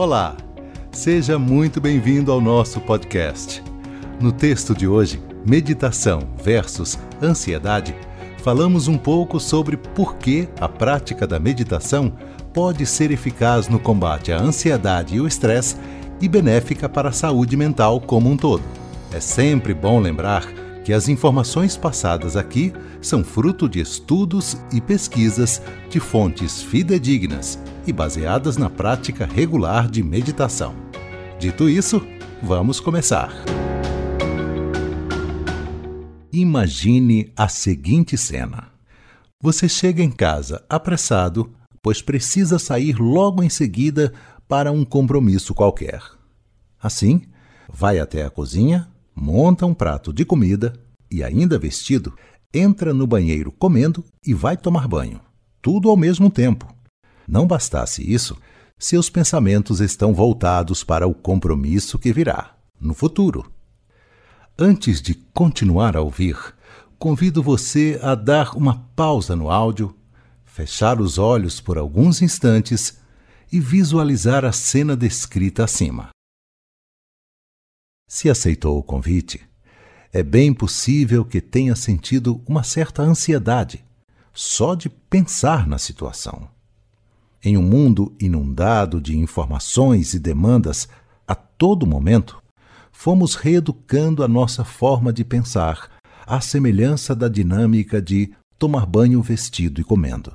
Olá, seja muito bem-vindo ao nosso podcast. No texto de hoje, Meditação versus Ansiedade, falamos um pouco sobre por que a prática da meditação pode ser eficaz no combate à ansiedade e o estresse e benéfica para a saúde mental como um todo. É sempre bom lembrar que as informações passadas aqui são fruto de estudos e pesquisas de fontes fidedignas e baseadas na prática regular de meditação. Dito isso, vamos começar. Imagine a seguinte cena. Você chega em casa apressado, pois precisa sair logo em seguida para um compromisso qualquer. Assim, vai até a cozinha, monta um prato de comida e, ainda vestido, entra no banheiro comendo e vai tomar banho. Tudo ao mesmo tempo. Não bastasse isso, seus pensamentos estão voltados para o compromisso que virá, no futuro. Antes de continuar a ouvir, convido você a dar uma pausa no áudio, fechar os olhos por alguns instantes e visualizar a cena descrita acima. Se aceitou o convite, é bem possível que tenha sentido uma certa ansiedade só de pensar na situação. Em um mundo inundado de informações e demandas a todo momento, fomos reeducando a nossa forma de pensar à semelhança da dinâmica de tomar banho vestido e comendo.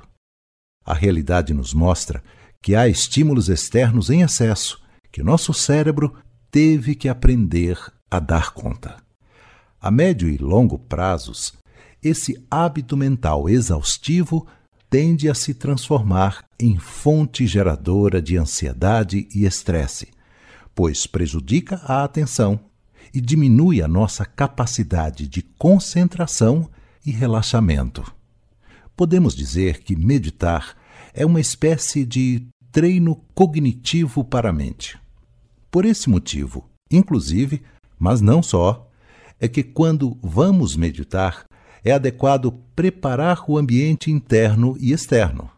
A realidade nos mostra que há estímulos externos em excesso que nosso cérebro teve que aprender a dar conta. A médio e longo prazos, esse hábito mental exaustivo tende a se transformar em fonte geradora de ansiedade e estresse, pois prejudica a atenção e diminui a nossa capacidade de concentração e relaxamento. Podemos dizer que meditar é uma espécie de treino cognitivo para a mente. Por esse motivo, inclusive, mas não só, é que quando vamos meditar, é adequado preparar o ambiente interno e externo.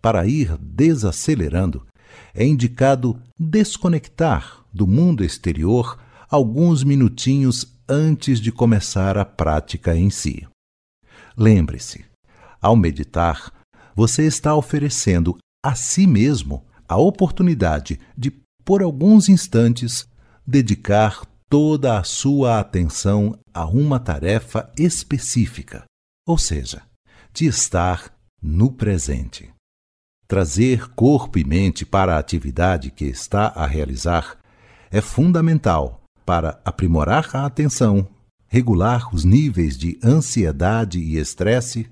Para ir desacelerando, é indicado desconectar do mundo exterior alguns minutinhos antes de começar a prática em si. Lembre-se, ao meditar, você está oferecendo a si mesmo a oportunidade de, por alguns instantes, dedicar toda a sua atenção a uma tarefa específica, ou seja, de estar no presente. Trazer corpo e mente para a atividade que está a realizar é fundamental para aprimorar a atenção, regular os níveis de ansiedade e estresse,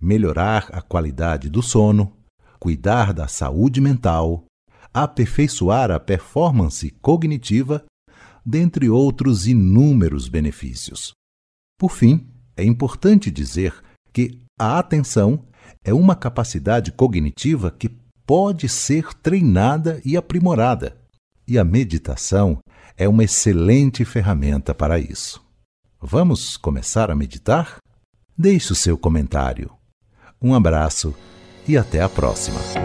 melhorar a qualidade do sono, cuidar da saúde mental, aperfeiçoar a performance cognitiva dentre outros inúmeros benefícios. Por fim, é importante dizer que a atenção é uma capacidade cognitiva que pode ser treinada e aprimorada, e a meditação é uma excelente ferramenta para isso. Vamos começar a meditar? Deixe o seu comentário. Um abraço e até a próxima.